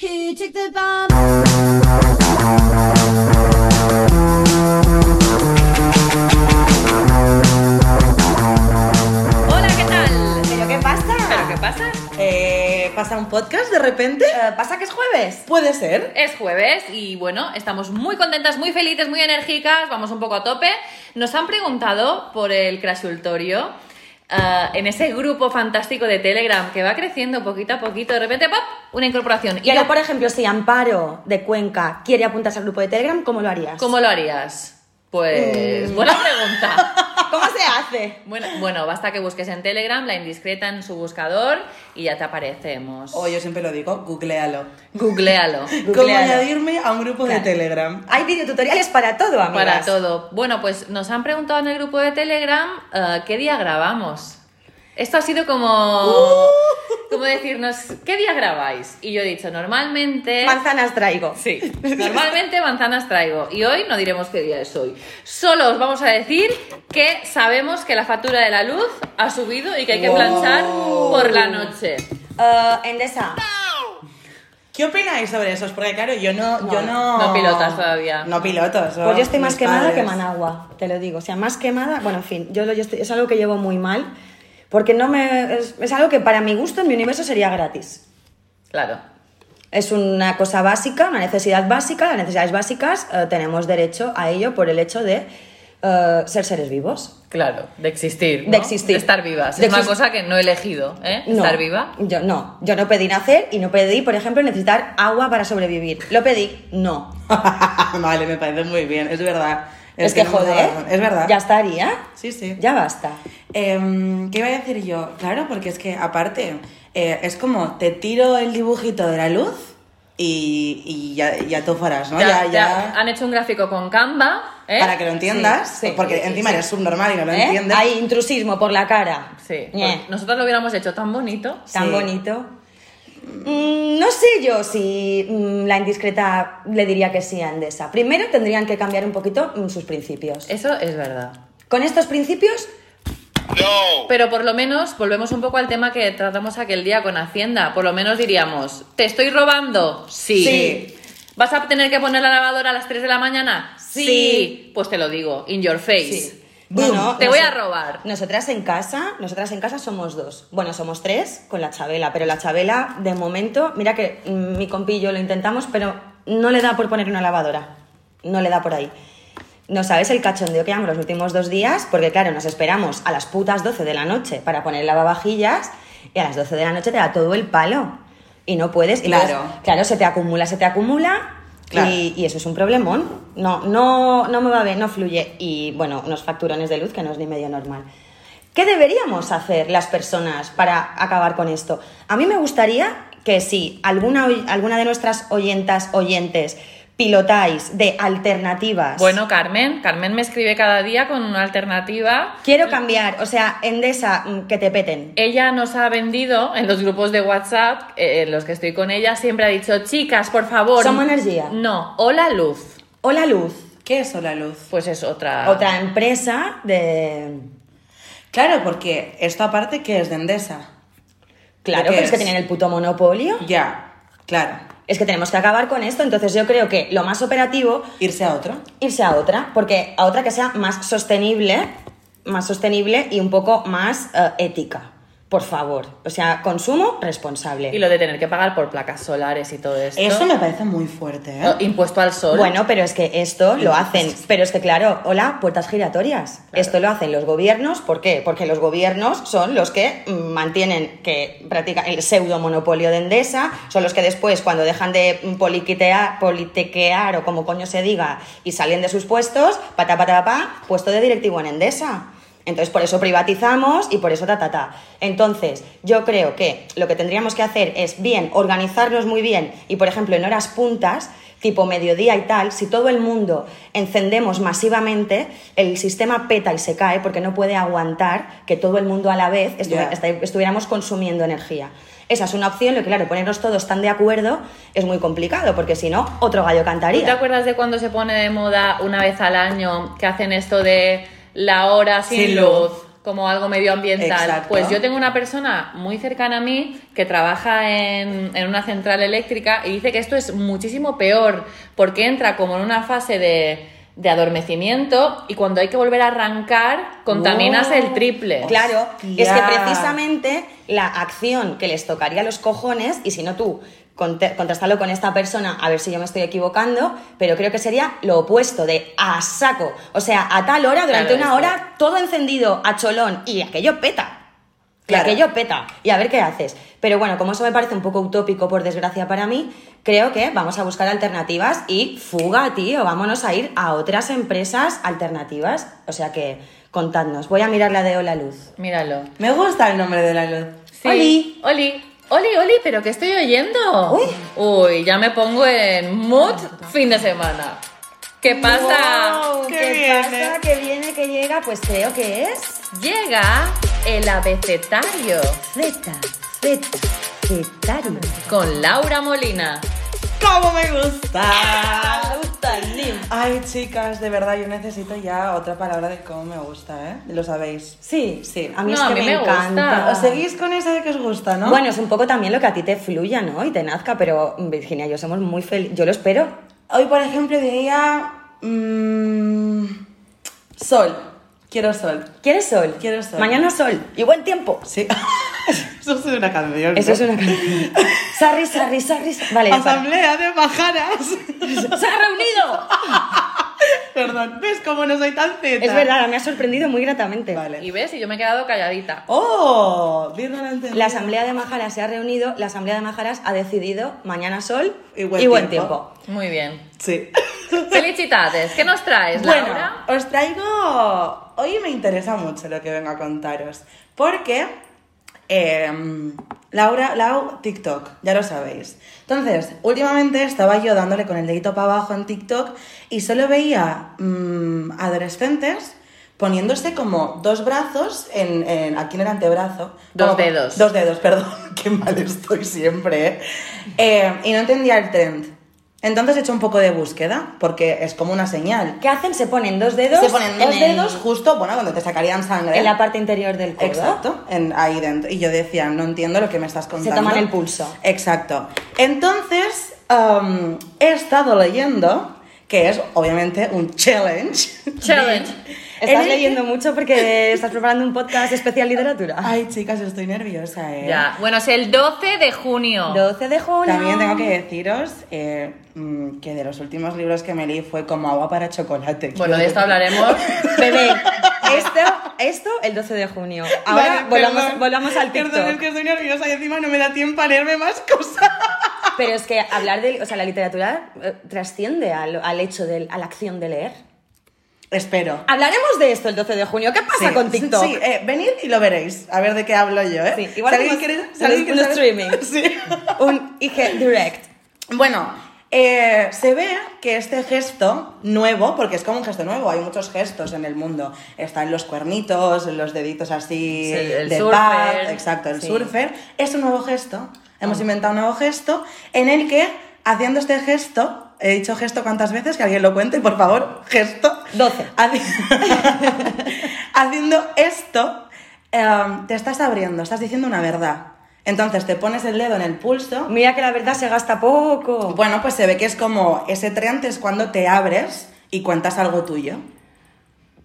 Who took the bomb? Hola, ¿qué tal? ¿Pero qué pasa? ¿Pero qué pasa? Eh, ¿Pasa un podcast de repente? Eh, ¿Pasa que es jueves? Puede ser. Es jueves y bueno, estamos muy contentas, muy felices, muy enérgicas, vamos un poco a tope. Nos han preguntado por el crashultorio. Eh, en ese grupo fantástico de Telegram que va creciendo poquito a poquito, de repente, ¡pop! Una incorporación. Y Pero, yo- por ejemplo, si Amparo de Cuenca quiere apuntarse al grupo de Telegram, ¿cómo lo harías? ¿Cómo lo harías? Pues, buena pregunta. ¿Cómo se hace? Bueno, bueno, basta que busques en Telegram la indiscreta en su buscador y ya te aparecemos. O yo siempre lo digo, googlealo. Googlealo. ¿Cómo añadirme a un grupo Claro. de Telegram? Hay videotutoriales para todo, amigas. Para todo. Bueno, pues nos han preguntado en el grupo de Telegram eh, qué día grabamos. Esto ha sido como, Uh. como decirnos, ¿qué día grabáis? Y yo he dicho, normalmente... Manzanas traigo. Sí, normalmente manzanas traigo. Y hoy no diremos qué día es hoy. Solo os vamos a decir que sabemos que la factura de la luz ha subido y que hay que Wow. planchar por la noche. Eh, Endesa, ¿Qué opináis sobre eso? Porque claro, yo no... No, yo no, no pilotas todavía. No pilotos. pues yo estoy más mis quemada padres. que Managua, te lo digo. O sea, más quemada, bueno, en fin, yo, lo- yo estoy- es algo que llevo muy mal, porque no me, es, es algo que para mi gusto en mi universo sería gratis. Claro. Es una cosa básica, una necesidad básica. Las necesidades básicas eh, tenemos derecho a ello por el hecho de eh, ser seres vivos. Claro, de existir. ¿no? De existir. estar vivas. De es una cosa que no he elegido, ¿eh? No, Estar viva. Yo no. Yo no pedí nacer y no pedí, por ejemplo, necesitar agua para sobrevivir. Lo pedí, no. vale, me parece muy bien, es verdad. Es, que mucha joder. Es verdad. Ya estaría. Sí, sí. Ya basta. Em, ¿Qué iba a decir yo? Claro, porque es que aparte, eh, es como te tiro el dibujito de la luz y, y ya, ya tú farás, ¿no? Ya, Ya, han hecho un gráfico con Canva, ¿eh? Para que lo entiendas, Sí, sí, porque sí, encima eres subnormal y no lo ¿Eh? entiendes. Hay intrusismo por la cara. Sí. Pues nosotros lo hubiéramos hecho tan bonito. Tan bonito. Mm, no sé yo si mm, la indiscreta le diría que sí a Endesa. Primero tendrían que cambiar un poquito mm, sus principios. Eso es verdad. Con estos principios, Pero por lo menos, volvemos un poco al tema que tratamos aquel día con Hacienda. Por lo menos diríamos, ¿te estoy robando? Sí. Sí. ¿Vas a tener que poner la lavadora a las 3 de la mañana? Sí. Pues te lo digo, in your face. Sí. Bueno, te voy a robar. Nosotras en casa, nosotras en casa somos dos. Bueno, somos tres con la Chabela, pero la Chabela, de momento, mira que mm, mi compi y yo lo intentamos, pero no le da por poner una lavadora. No le da por ahí. No sabes el cachondeo que llevamos los últimos dos días, porque claro, nos esperamos a las putas 12 de la noche para poner lavavajillas y a las 12 de la noche te da todo el palo. Y no puedes. y Claro. entonces, claro, se te acumula, se te acumula. Y, eso es un problemón. No, no, no me va bien, no fluye. Y bueno, unos facturones de luz que no es ni medio normal. ¿Qué deberíamos hacer las personas para acabar con esto? A mí me gustaría que si alguna, alguna de nuestras oyentas, oyentes, pilotáis de alternativas. Bueno, Carmen, Carmen me escribe cada día con una alternativa. Quiero cambiar, o sea, Endesa, mm, que te peten. Ella nos ha vendido en los grupos de WhatsApp, eh, en los que estoy con ella, siempre ha dicho, chicas, por favor. Somos energía. No, hola luz. Hola Luz, ¿Qué es la luz? Pues es otra. otra empresa de... Claro, porque esto aparte que es de Endesa. Claro, ¿De qué pero es que es? tienen el puto monopolio. Ya, claro. Es que tenemos que acabar con esto, entonces yo creo que lo más operativo Irse a otro. irse a otra, porque a otra que sea más sostenible, más sostenible y un poco más eh, ética, por favor. O sea, consumo responsable. Y lo de tener que pagar por placas solares y todo esto. Eso me parece muy fuerte, ¿eh? Impuesto al sol. Bueno, pero es que esto lo hacen, pero es que claro, hola, puertas giratorias. Esto lo hacen los gobiernos, ¿por qué? Porque los gobiernos son los que mantienen que practican el pseudo monopolio de Endesa, son los que después cuando dejan de politiquear, politiquear o como coño se diga y salen de sus puestos, pata pata pa, puesto de directivo en Endesa. Entonces, por eso privatizamos y por eso ta, ta, ta. Entonces, yo creo que lo que tendríamos que hacer es bien organizarnos muy bien y, por ejemplo, en horas puntas, tipo mediodía y tal, si todo el mundo encendemos masivamente, el sistema peta y se cae porque no puede aguantar que todo el mundo a la vez estu- estuviéramos consumiendo energía. Esa es una opción, lo que claro, ponernos todos tan de acuerdo es muy complicado, porque si no, otro gallo ¿Tú te cantaría. acuerdas de cuando se pone de moda una vez al año que hacen esto de la hora sin, Sin luz? luz. como algo medioambiental. Exacto. Pues yo tengo una persona muy cercana a mí que trabaja en, en una central eléctrica y dice que esto es muchísimo peor porque entra como en una fase de, de adormecimiento y cuando hay que volver a arrancar contaminas el triple. Claro, es que precisamente la acción que les tocaría a los cojones, y si no tú, contrastarlo con esta persona, a ver si yo me estoy equivocando, pero creo que sería lo opuesto, de a saco. O sea, a tal hora, durante Claro, una hora, todo encendido, a cholón, y aquello peta. Y Claro. aquello peta. Y a ver qué haces. Pero bueno, como eso me parece un poco utópico, por desgracia para mí, creo que vamos a buscar alternativas y fuga, tío. Vámonos a ir a otras empresas alternativas. O sea que, contadnos. Voy a mirar la de Hola Luz. Míralo. Me gusta el nombre de la luz. Sí. Oli. Oli. Oli, Oli, pero ¿qué estoy oyendo? Uy. Uy, ya me pongo en mood fin de semana. ¿Qué pasa? Wow, ¿Qué ¿Qué, viene? pasa? ¿Qué viene? ¿Qué llega? Pues creo que es Llega el abecetario Z, Z, Zetario. con Laura Molina. ¡Cómo me gusta! Me gusta el lim. Ay, chicas, de verdad, yo necesito ya otra palabra de cómo me gusta, ¿eh? Lo sabéis. Sí, Sí. A mí No, es a que mí me, me gusta. encanta. ¿Os seguís con esa de que os gusta, no? Bueno, es un poco también lo que a ti te fluya, ¿no? Y te nazca, pero Virginia y yo somos muy felices. Yo lo espero. Hoy, por ejemplo, diría. mm, sol. Quiero sol. ¿Quieres sol? Quiero sol. Mañana sol. Y buen tiempo. Sí. Eso es una canción. Eso es una canción. Sarri, sarri, sarri. Vale, para. Asamblea de majaras. ¡Se ha reunido! Perdón, ¿ves cómo no soy tan zeta? Es verdad, me ha sorprendido muy gratamente. Vale. Y ves, y yo me he quedado calladita. ¡Oh! Bien no la Asamblea de Majaras se ha reunido, la Asamblea de Majaras ha decidido mañana sol Y buen tiempo. tiempo. Muy bien. Sí. Felicidades. ¿Qué nos traes, Bueno, Laura? os traigo. Hoy me interesa mucho lo que vengo a contaros. Porque. Em, Laura, Lau, TikTok, ya lo sabéis. Entonces, últimamente estaba yo dándole con el dedito para abajo en TikTok y solo veía mm, adolescentes poniéndose como dos brazos en, en- aquí en el antebrazo. Dos Como- dedos. Dos dedos, perdón. Qué mal estoy siempre, ¿eh? Eh, y no entendía el trend. Entonces he hecho un poco de búsqueda, porque es como una señal. ¿Qué hacen? Se ponen dos dedos. Se ponen dos el- dedos justo, bueno, donde te sacarían sangre. en la parte interior del codo. Exacto, en, ahí dentro. Y yo decía, no entiendo lo que me estás contando. toman el pulso. Exacto. Entonces, um, he estado leyendo, que es obviamente un challenge. Challenge. Estás leyendo mucho porque estás preparando un podcast especial literatura. Ay, chicas, estoy nerviosa, ¿eh? Ya. Bueno, es el 12 de junio. 12 de junio. También tengo que deciros eh, mm, que de los últimos libros que me leí fue como agua para chocolate. Bueno, de esto hablaremos. Bebé, esto, esto el 12 de junio. Ahora Vale, volvamos, perdón. volvamos al TikTok. Perdón, es que estoy nerviosa y encima no me da tiempo a leerme más cosas. Pero es que hablar de, o sea, la literatura eh, trasciende al, al hecho de, a la acción de leer. Espero. Hablaremos de esto el 12 de junio. ¿Qué pasa Sí, con TikTok? Sí, eh, venid y lo veréis. A ver de qué hablo yo, ¿eh? Sí, igual alguien quiere- un- un streaming. Sí. Un IG Direct. Bueno, eh, se ve que este gesto nuevo, porque es como un gesto nuevo, hay muchos gestos en el mundo. Están los cuernitos, los deditos así Sí, el de surfer. paz, exacto, el Sí. surfer. Es un nuevo gesto. Hemos inventado un nuevo gesto en el que, haciendo este gesto, he dicho gesto cuántas veces, que alguien lo cuente, por favor, gesto. 12. Haci- Haciendo esto, em, te estás abriendo, estás diciendo una verdad. Entonces te pones el dedo en el pulso. Mira que la verdad se gasta poco. Bueno, pues se ve que es como ese trend es cuando te abres y cuentas algo tuyo.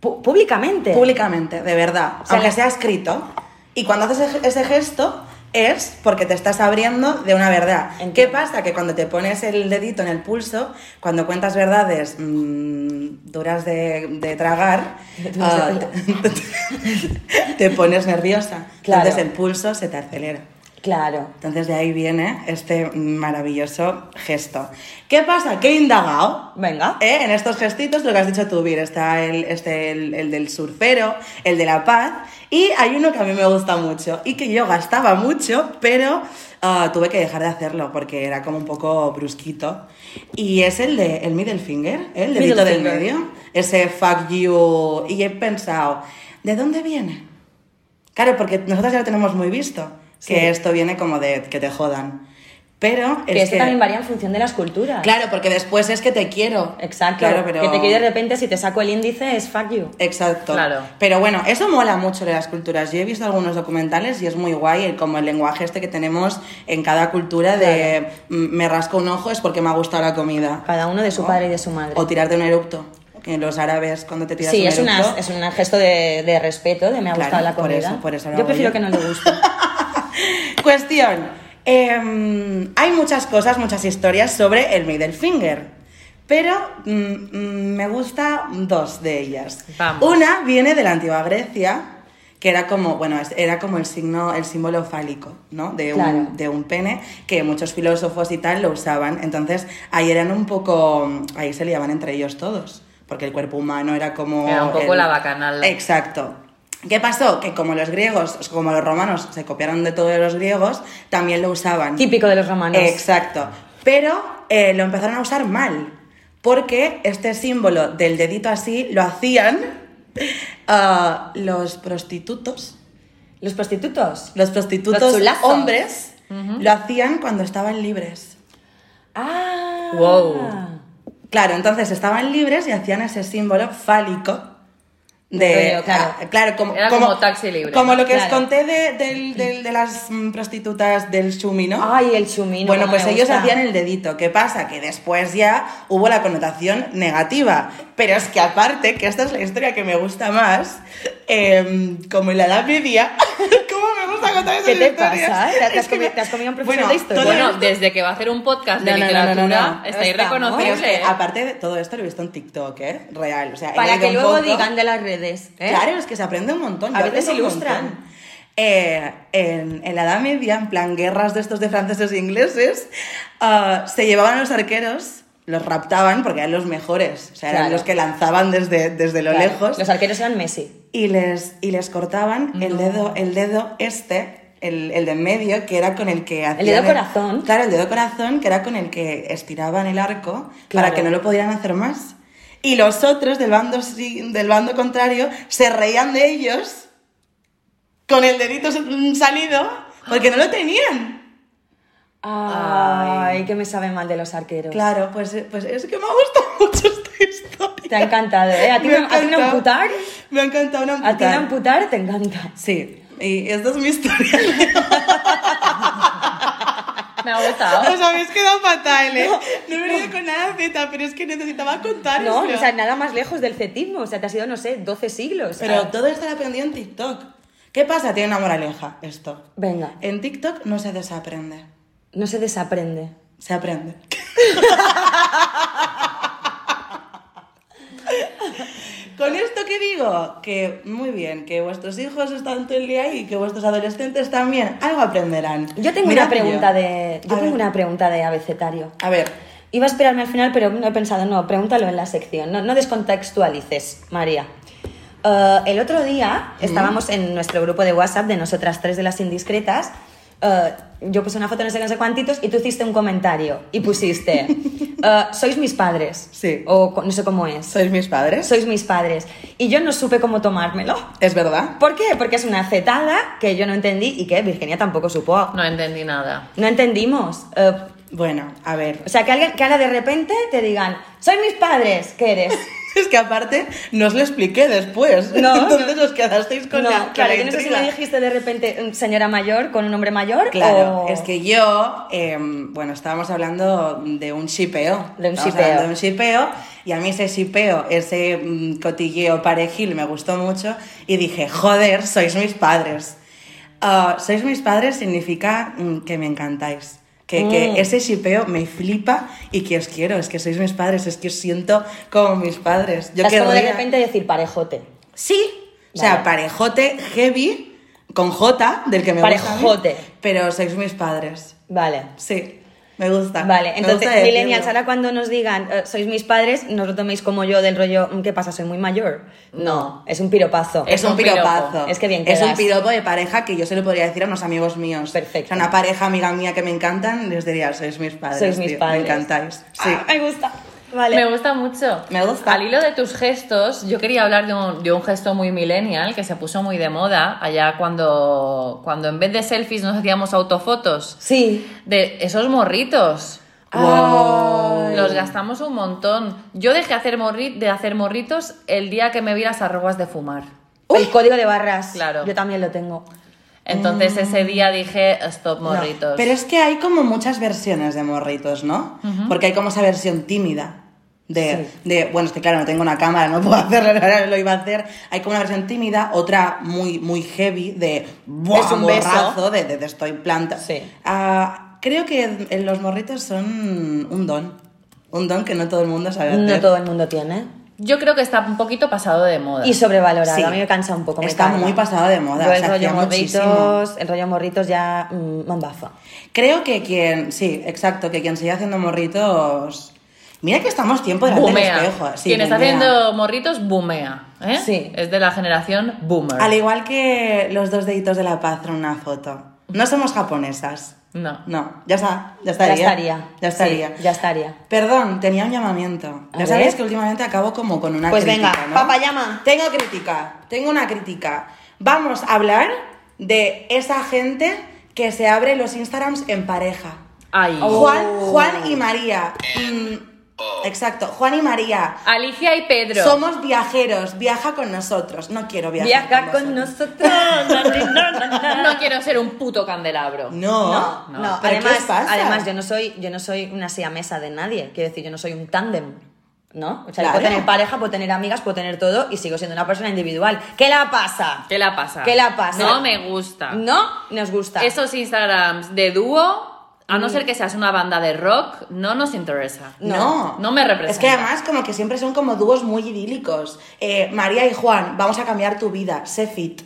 Públicamente. Públicamente, de verdad. O sea, aunque sea escrito. Y cuando haces ese gesto es porque te estás abriendo de una verdad. Entiendo. ¿Qué pasa? Que cuando te pones el dedito en el pulso, cuando cuentas verdades mm, duras de, de tragar, ah, te, te pones nerviosa. Claro. Entonces el pulso se te acelera. Claro. Entonces de ahí viene este maravilloso gesto. ¿Qué pasa? Que he indagado Venga. ¿eh? en estos gestitos, lo que has dicho tú, Vir, está el, este, el, el del surfero, el de la paz, y hay uno que a mí me gusta mucho y que yo gastaba mucho, pero ah, tuve que dejar de hacerlo porque era como un poco brusquito. Y es el de el middle finger, ¿eh? el Middle dedito del medio, ese fuck you. Y he pensado, ¿de dónde viene? Claro, porque nosotros ya lo tenemos muy visto, que Sí. esto viene como de que te jodan. Pero Que es esto que... también varía en función de las culturas. Claro, porque después es que te quiero. Exacto. Claro, pero... Que te quiere de repente, si te saco el índice, es fuck you. Exacto. Claro. Pero bueno, eso mola mucho de las culturas. Yo he visto algunos documentales y es muy guay el, como el lenguaje este que tenemos en cada cultura de mm, me rasco un ojo es porque me ha gustado la comida. Cada uno de su ¿No? padre y de su madre. O tirarte un eructo. En los árabes, cuando te tiras Sí, un eructo. es un gesto de, de respeto, de me ha Claro, gustado la por comida. eso- por eso yo prefiero yo. que no le guste. Cuestión. em, hay muchas cosas, muchas historias sobre el middle finger. Pero mm, mm, me gusta dos de ellas. Vamos. Una viene de la antigua Grecia, que era como, bueno, era como el signo, el símbolo fálico, ¿no? De, Claro. un, de un pene, que muchos filósofos y tal lo usaban. Entonces, ahí eran un poco, ahí se liaban entre ellos todos, porque el cuerpo humano era como... Era un poco el- la bacanal. Exacto. ¿Qué pasó? Que como los griegos, como los romanos se copiaron de todos los griegos, también lo usaban. Típico de los romanos. Exacto. Pero eh, lo empezaron a usar mal. Porque este símbolo del dedito así lo hacían ah, los prostitutos. Los prostitutos. Los prostitutos Los hombres lo hacían cuando estaban libres. Ah. Wow. Claro, entonces estaban libres y hacían ese símbolo fálico. De, claro. ah, claro, como, Era como taxi libre, Como ¿no? lo que os Claro. conté de, del- del- de las prostitutas del Shumi, ¿no? Ay, el chumino. Bueno, pues ellos gusta. hacían el dedito. ¿Qué pasa? Que después ya hubo la connotación negativa. Pero es que aparte, que esta es la historia que me gusta más, em, como en la Edad Media, ¿cómo me gusta contar esas ¿Qué te historias? pasa? ¿Te- te has Es que comi- me- te has comido un profesor Bueno, de historia? Bueno, esto- desde que va a hacer un podcast de No, no, no, literatura, no, no, no. está irreconocible. Es que, aparte de todo esto, lo he visto en TikTok, ¿eh? Real. O sea, Para que luego poco. digan de las redes. ¿Eh? Claro, es que se aprende un montón. A yo veces ilustran. Eh, en, en la Edad Media, en plan guerras de estos de franceses e ingleses, ah, se llevaban a los arqueros, los raptaban porque eran los mejores, o sea, eran Claro. los que lanzaban desde, desde lo Claro, lejos Los arqueros eran Messi. y les, y les cortaban el, dedo, el dedo este, el, el de en medio, que era con el que hacían... dedo corazón. Claro, el dedo corazón, que era con el que estiraban el arco Claro. para que no lo pudieran hacer más. Y los otros del bando, del bando contrario se reían de ellos con el dedito salido porque no lo tenían. Ay, que me sabe mal de los arqueros. Claro, pues, pues es que me ha gustado mucho esta historia. Te ha encantado, ¿eh? ¿A ti, Me no encantado. amputar? Me ha encantado una A ti no amputar te encanta. Sí, y esta es mi historia. Me ha gustado. Os habéis quedado fatal, ¿eh? No he venido con nada Z, pero es que necesitaba contaros. No, o sea, nada más lejos del cetismo. O sea, te ha sido, no sé, 12 siglos. Pero Ah, todo esto lo aprendí en TikTok. ¿Qué pasa? Tiene una moraleja esto. Venga, En TikTok no se desaprende, no se desaprende. se aprende. Con esto que digo, que muy bien, que vuestros hijos están todo el día ahí y que vuestros adolescentes también, algo aprenderán. Yo tengo una pregunta yo. de. Yo A tengo ver. una pregunta de abecetario. A ver, Iba a esperarme al final, pero no he pensado, no, pregúntalo en la sección. No, no descontextualices, María. Eh, el otro día estábamos en nuestro grupo de WhatsApp de nosotras tres de las indiscretas. Eh, yo puse una foto no sé qué, no sé cuantitos y tú hiciste un comentario y pusiste eh, sois mis padres Sí. o no sé cómo es ¿sois mis padres? sois mis padres y yo no supe cómo tomármelo ¿Es verdad? ¿por qué? porque es una cetada que yo no entendí y que Virginia tampoco supo No entendí nada. no entendimos Eh, Bueno, a ver. o sea, que, alguien, que ahora de repente te digan, soy mis padres, ¿qué eres? Es que aparte no os lo expliqué después. No, Entonces os quedasteis con no, la, claro, la yo no sé si me dijiste de repente mm, señora mayor con un hombre mayor Claro, o- es que yo, eh, bueno, estábamos hablando de un shipeo. De un shipeo. hablando De un shipeo, y a mí ese shipeo, ese mm, cotilleo parejil me gustó mucho, y dije, joder, sois mis padres. Ah, sois mis padres significa mm, que me encantáis. Que, Mm. que ese shipeo me flipa y que os quiero, es que sois mis padres, es que os siento como mis padres. Yo es como de querría- repente decir parejote. Sí, o sea, parejote heavy con J, del que me gusta. a mí, Parejote. pero sois mis padres. Vale. Sí, me gusta. Vale, entonces, gusta millennials, ahora cuando nos digan, eh, sois mis padres, no lo toméis como yo del rollo, "Mm, ¿qué pasa? ¿Soy muy mayor? No, es un piropazo. Es, Es un piropazo. Es que bien Es un quedas. piropo de pareja que yo se lo podría decir a unos amigos míos. Perfecto. O sea, una pareja amiga mía que me encantan, les diría, sois mis padres. Sois mis tío, padres. Me encantáis. Sí. Ah, me gusta. Vale. Me gusta mucho. Me gusta. Al hilo de tus gestos, yo quería hablar de un, de un gesto muy millennial que se puso muy de moda allá cuando, cuando en vez de selfies nos hacíamos autofotos. Sí. De esos morritos. Ay. Los gastamos un montón. Yo dejé hacer morri- de hacer morritos el día que me vi las arrugas de fumar. El código de barras. Claro. Yo también lo tengo. Entonces ese día dije, stop morritos. Pero es que hay como muchas versiones de morritos, ¿no? Porque hay como esa versión tímida. De, de, bueno, es que claro, no tengo una cámara, no puedo hacerlo, ahora lo iba a hacer. Hay como una versión tímida, otra muy, muy heavy, de ¡buah! Es un beso. morrazo, de, de, de estoy planta. Sí. Ah, creo que en los morritos son un don. Un don que no todo el mundo sabe hacer. No todo el mundo tiene. Yo creo que está un poquito pasado de moda. Y sobrevalorado. Sí. A mí me cansa un poco. me Está carga. muy pasado de moda, Yo el rollo morritos, el rollo morritos ya mm, me embafa. Creo que quien, sí, exacto, que quien sigue haciendo morritos. Mira que estamos tiempo delante del Boomea. espejo. Sí, Quien está haciendo morritos, boomea. ¿eh? Sí. Es de la generación boomer. Al igual que los dos deditos de la paz en una foto. No somos japonesas. No. No, ya está, ya estaría. Ya estaría. Ya estaría. Sí, ya estaría. Perdón, tenía un llamamiento. A ya sabéis que últimamente acabo como con una Pues crítica, venga, ¿no? papá, llama. Tengo crítica, tengo una crítica. Vamos a hablar de esa gente que se abre los Instagrams en pareja. Ay. Juan, Oh. Juan y María. Mm, exacto, Juan y María. Alicia y Pedro. Somos viajeros, viaja con nosotros. No quiero viajar Viaja con nosotros. No quiero ser un puto candelabro. No, No, no. ¿Pero Además, qué os pasa? además yo no soy, yo no soy una siamesa de nadie. Quiero decir, yo no soy un tándem. ¿No? O sea, yo Claro. puedo tener pareja, puedo tener amigas, puedo tener todo y sigo siendo una persona individual. ¿Qué la pasa? ¿Qué la pasa? ¿Qué la pasa? No me gusta. No nos gusta. Esos Instagrams de dúo, a no ser que seas una banda de rock, no nos interesa. No. No me representa. Es que además como que siempre son como dúos muy idílicos. Eh, María y Juan, vamos a cambiar tu vida, sé fit.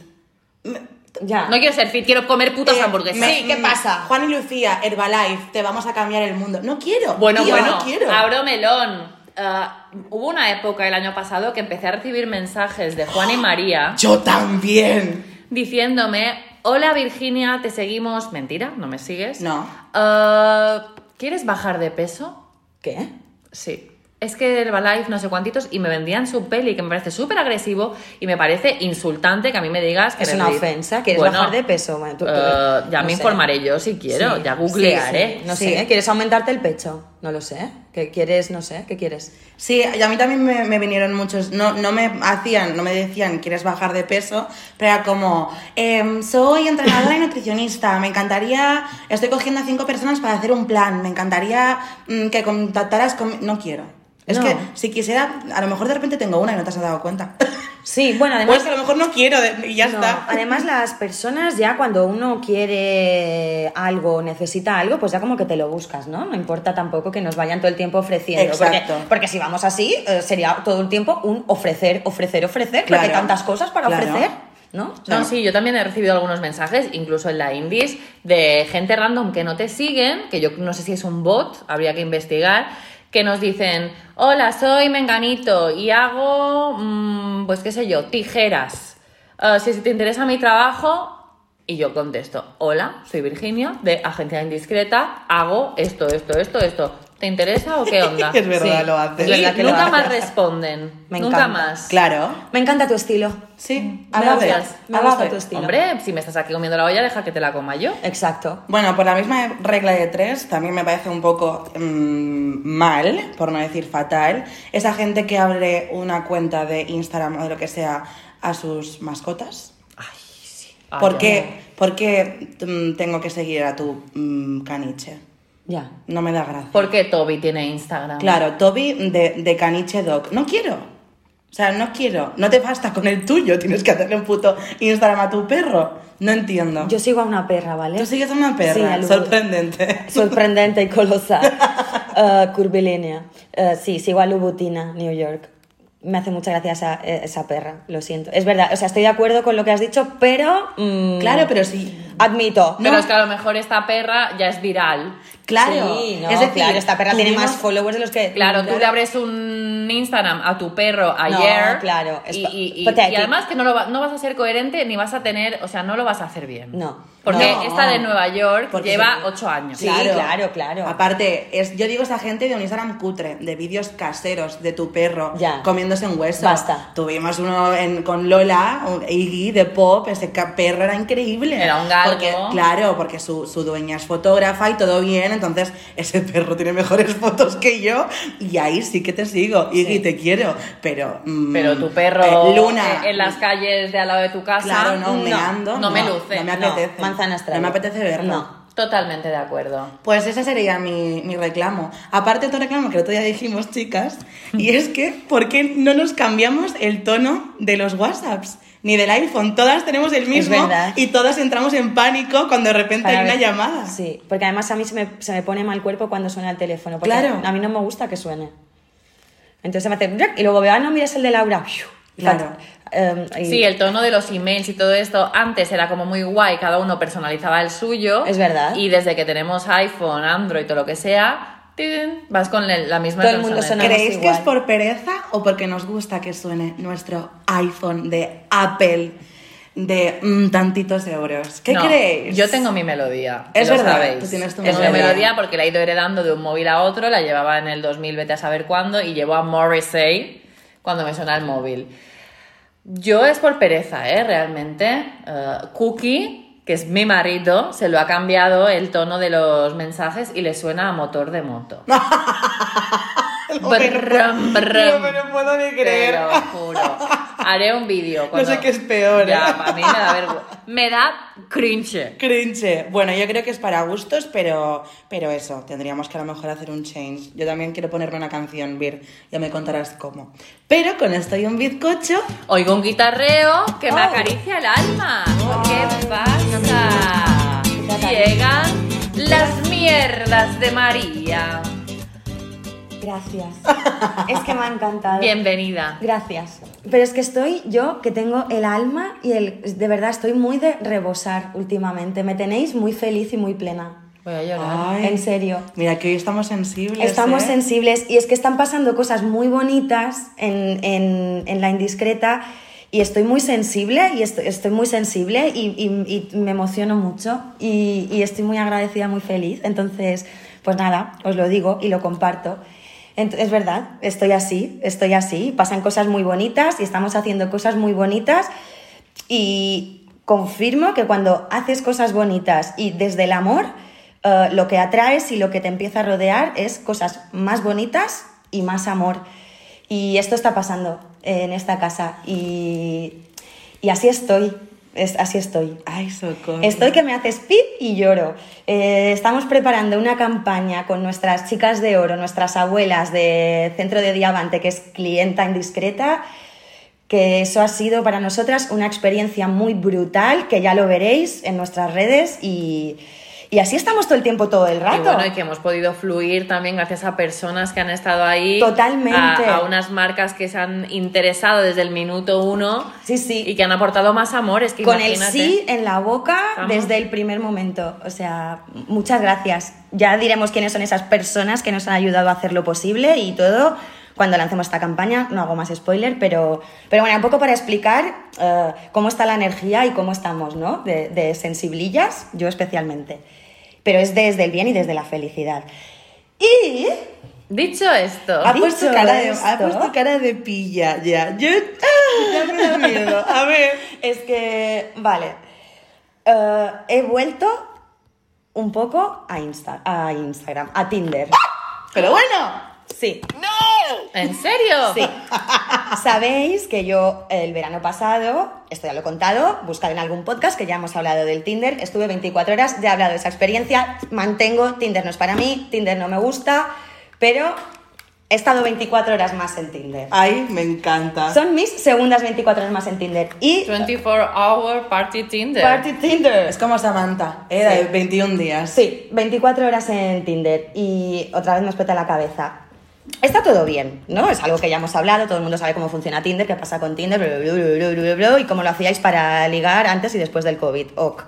Ya. No quiero ser fit, quiero comer putas Eh, hamburguesas. me- Sí, ¿qué mm, pasa? Juan y Lucía, Herbalife, te vamos a cambiar el mundo. No quiero. Bueno, tío, bueno, no quiero. abro melón. Ah, hubo una época el año pasado que empecé a recibir mensajes de Juan y María Yo también. diciéndome, hola Virginia, te seguimos. Mentira, no me sigues. No. Ah, ¿Quieres bajar de peso? ¿Qué? Sí. Es que Herbalife, no sé cuantitos, y me vendían su peli, que me parece súper agresivo y me parece insultante que a mí me digas que Es una ofensa. ¿Quieres Bueno, bajar de peso? Bueno, tú- tú- eh, ya no me sé. informaré yo si quiero, Sí. ya googlearé. Sí, sí. No sé, ¿quieres aumentarte el pecho? No lo sé. ¿Qué quieres? No sé, ¿qué quieres? Sí, y a mí también me, me vinieron muchos, no, no me hacían, no me decían, ¿quieres bajar de peso? Pero era como, em, soy entrenadora y nutricionista, me encantaría, estoy cogiendo a cinco personas para hacer un plan, me encantaría mm, que contactaras con... No quiero. Es No. que si quisiera, a lo mejor de repente tengo una y no te has dado cuenta. Sí, bueno, además... Pues a lo mejor no quiero y ya No, está. Además, las personas ya cuando uno quiere algo, necesita algo, pues ya como que te lo buscas, ¿no? No importa tampoco que nos vayan todo el tiempo ofreciendo. Porque, Exacto. porque si vamos así, eh, sería todo el tiempo un ofrecer, ofrecer, ofrecer, porque hay Claro. tantas cosas para Claro. ofrecer, ¿no? No, sí, yo también he recibido algunos mensajes, incluso en la Indies, de gente random que no te siguen, que yo no sé si es un bot, habría que investigar, que nos dicen, hola, soy Menganito y hago, mm, pues qué sé yo, tijeras. Si, si te interesa mi trabajo, y yo contesto, hola, soy Virginia, de Agencia Indiscreta, hago esto, esto, esto, esto. ¿Te interesa o qué onda? Es verdad, lo haces. Y Es verdad que lo nunca más haces. responden. Me nunca encanta. más. Claro. Me encanta tu estilo. Sí, Me a la vez. me a la gusta vez. tu estilo. Hombre, si me estás aquí comiendo la olla, deja que te la coma yo. Exacto. Bueno, por la misma regla de tres, también me parece un poco mm, mal, por no decir fatal, esa gente que abre una cuenta de Instagram o de lo que sea a sus mascotas. Ay, ¿Por ya. qué, por qué, mm, tengo que seguir a tu mm, caniche? Ya. No me da gracia. ¿Por qué Toby tiene Instagram? Claro, Toby de, de caniche dog. No quiero. O sea, no quiero. No te basta con el tuyo, tienes que hacerle un puto Instagram a tu perro. No entiendo. Yo sigo a una perra, ¿vale? Tú sigues a una Sí, perra. Sorprendente. Sorprendente y colosal. Eh, curvilínea. Eh, sí, sigo a Lubutina, New York. Me hace mucha gracia esa, eh, esa perra, lo siento. Es verdad, o sea, estoy de acuerdo con lo que has dicho, pero... mm, Claro, pero si Admito. Pero ¿no? es que a lo mejor esta perra ya es viral. Claro. Sí, no, es decir, claro, esta perra tiene más followers de los que. Claro, tú le abres un Instagram a tu perro No, ayer. claro, es Y, y- y además que no, lo va- no vas a ser coherente ni vas a tener, o sea, no lo vas a hacer bien. No. Porque No. esta de Nueva York Porque lleva ocho años. Sí, claro, claro. Aparte, es, yo digo esa gente de un Instagram cutre, de vídeos caseros de tu perro Ya. comiéndose un hueso. Basta. Tuvimos uno en- con Lola, un Iggy de Pop, ese perro era increíble. Era un galgo. Porque, claro, porque su, su dueña es fotógrafa y todo bien, entonces ese perro tiene mejores fotos que yo y ahí sí que te sigo. Iggy, te quiero, pero... mm, Pero tu perro eh, Luna. eh, en las calles de al lado de tu casa. Claro, no, no, meando. no me luce. No me No, No me apetece verlo. No. Totalmente de acuerdo. Pues ese sería mi, mi reclamo. Aparte otro reclamo que el otro día dijimos, chicas, y es que, ¿por qué no nos cambiamos el tono de los WhatsApps? Ni del iPhone, todas tenemos el mismo y todas entramos en pánico cuando de repente Para hay una llamada. Sí, porque además a mí se me, se me pone mal cuerpo cuando suena el teléfono. Porque Claro. A mí no me gusta que suene. Entonces se me hace. Y luego veo, ah, no, mira, es el de Laura. Claro. Em, y- Sí, el tono de los emails y todo esto, antes era como muy guay, cada uno personalizaba el suyo. Es verdad. Y desde que tenemos iPhone, Android o lo que sea, vas con la misma Todo el mundo sonamos ¿Creéis que igual. es por pereza o porque nos gusta que suene nuestro iPhone de Apple de mm, tantitos euros? ¿Qué No, creéis? Yo tengo mi melodía. que Es lo verdad, sabéis. tú tienes tu es mi melodía. melodía porque la he ido heredando de un móvil a otro, la llevaba en el 2000, vete a saber cuándo, y llevo a Morrissey cuando me suena el móvil. Yo es por pereza, ¿eh? Realmente. Eh, Cookie, que es mi marido, se lo ha cambiado el tono de los mensajes y le suena a motor de moto. No me lo- Brum, brum. no me lo puedo ni creer. Te lo juro. Haré un vídeo. No cuando- sé qué es peor, ¿eh? Ya, a mí me da vergüenza. Me da cringe. Cringe. Bueno, yo creo que es para gustos, pero, pero eso, tendríamos que a lo mejor hacer un change. Yo también quiero ponerme una canción, Vir, ya me contarás cómo. Pero con esto y un bizcocho, Oigo un guitarreo que me Oh. acaricia el alma. ¿Qué pasa? Llegan las mierdas de María. Gracias. es que me ha encantado. Bienvenida. Gracias. Pero es que estoy yo, que tengo el alma y el. De verdad, estoy muy de rebosar últimamente. Me tenéis muy feliz y muy plena. Voy a llorar. Ay, En serio. Mira que hoy estamos sensibles. Estamos ¿eh? sensibles y es que están pasando cosas muy bonitas en, en- en la indiscreta y estoy muy sensible y estoy, estoy muy sensible y, y- y me emociono mucho y, y estoy muy agradecida, muy feliz. Entonces, pues nada, os lo digo y lo comparto. Es verdad, estoy así, estoy así, pasan cosas muy bonitas y estamos haciendo cosas muy bonitas. Y confirmo que cuando haces cosas bonitas y desde el amor, eh, lo que atraes y lo que te empieza a rodear es cosas más bonitas y más amor. Y esto está pasando en esta casa y, y así estoy, es, así estoy. Ay, socorro. Estoy que me haces pip y lloro. Eh, estamos preparando una campaña con nuestras chicas de oro, nuestras abuelas de Centro de Diamante, que es clienta indiscreta, que eso ha sido para nosotras una experiencia muy brutal, que ya lo veréis en nuestras redes y, y así estamos todo el tiempo, todo el rato. Y bueno, y que hemos podido fluir también gracias a personas que han estado ahí. Totalmente. A, a unas marcas que se han interesado desde el minuto uno. Sí, sí. Y que han aportado más amor. Es que Con el imagínate. sí en la boca Vamos. desde el primer momento. O sea, muchas gracias. Ya diremos quiénes son esas personas que nos han ayudado a hacer lo posible y todo cuando lancemos esta campaña. No hago más spoiler, pero, pero bueno, un poco para explicar eh, cómo está la energía y cómo estamos, ¿no? De, de sensiblillas, yo especialmente. Pero es desde el bien y desde la felicidad. Y Dicho esto, Ha Dicho puesto, cara de, ha esto- puesto cara de pilla ya. Yo, ah, ya me da miedo. A ver. es que, vale, Eh, he vuelto un poco a, Insta, a Instagram, a Tinder. Pero bueno. Sí, ¿en serio? sí. Sabéis que yo el verano pasado, esto ya lo he contado, buscad en algún podcast que ya hemos hablado del Tinder, estuve 24 horas, ya he hablado de esa experiencia, mantengo, Tinder no es para mí, Tinder no me gusta, pero he estado 24 horas más en Tinder. Ay, me encanta. Son mis segundas 24 horas más en Tinder. Y 24 Hour Party Tinder. Party Tinder. Es como Samantha, ¿eh? de 21 días. Sí, 24 horas en Tinder y otra vez me explota la cabeza. Está todo bien, ¿no? Es algo que ya hemos hablado, todo el mundo sabe cómo funciona Tinder, qué pasa con Tinder, y cómo lo hacíais para ligar antes y después del COVID. Ok.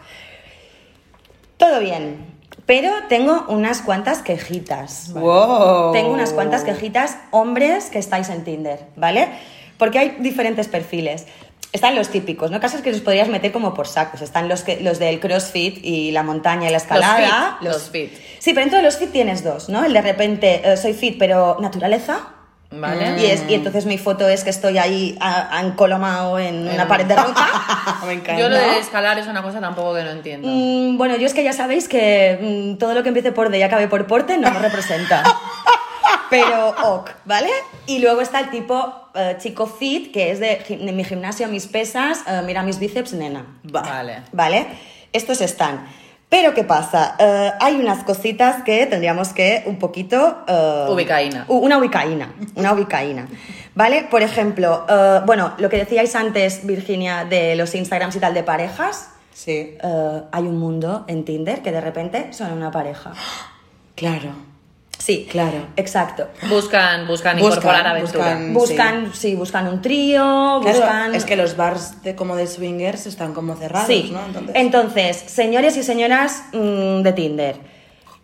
Todo bien, pero tengo unas cuantas quejitas. Wow. Tengo unas cuantas quejitas, hombres que estáis en Tinder, ¿vale? Porque hay diferentes perfiles. Están los típicos, ¿no? Casos que los podrías meter como por sacos. Están los, que, los del crossfit y la montaña y la escalada. fit, los fit. Sí, pero dentro de los fit tienes dos, ¿no? El de repente, eh, soy fit, pero naturaleza. ¿Vale? Y, es, y entonces mi foto es que estoy ahí encolomado en una pared de roca. Me encanta. Yo lo de escalar es una cosa tampoco que no entiendo. Mm, bueno, yo es que ya sabéis que mm, todo lo que empiece por D y acabe por porte no me representa. Pero ok, ¿vale? Y luego está el tipo eh, chico fit, que es de, mi gimnasio, mis pesas, eh, mira mis bíceps, nena. Va. Vale. ¿Vale? Estos están. Pero ¿qué pasa? Eh, hay unas cositas que tendríamos que un poquito... eh, Ubicaína. Una ubicaína, una ubicaína. ¿Vale? Por ejemplo, bueno, lo que decíais antes, Virginia, de los Instagrams y tal de parejas. Sí, hay un mundo en Tinder que de repente son una pareja. claro. Sí, Claro. Exacto. Buscan, buscan, Buscan, incorporar aventura. buscan- Buscan, sí, buscan un trío, Claro, buscan... es que los bars de, como de swingers están como cerrados, Sí. ¿no? Entonces, Entonces, señores y señoras mm, de Tinder,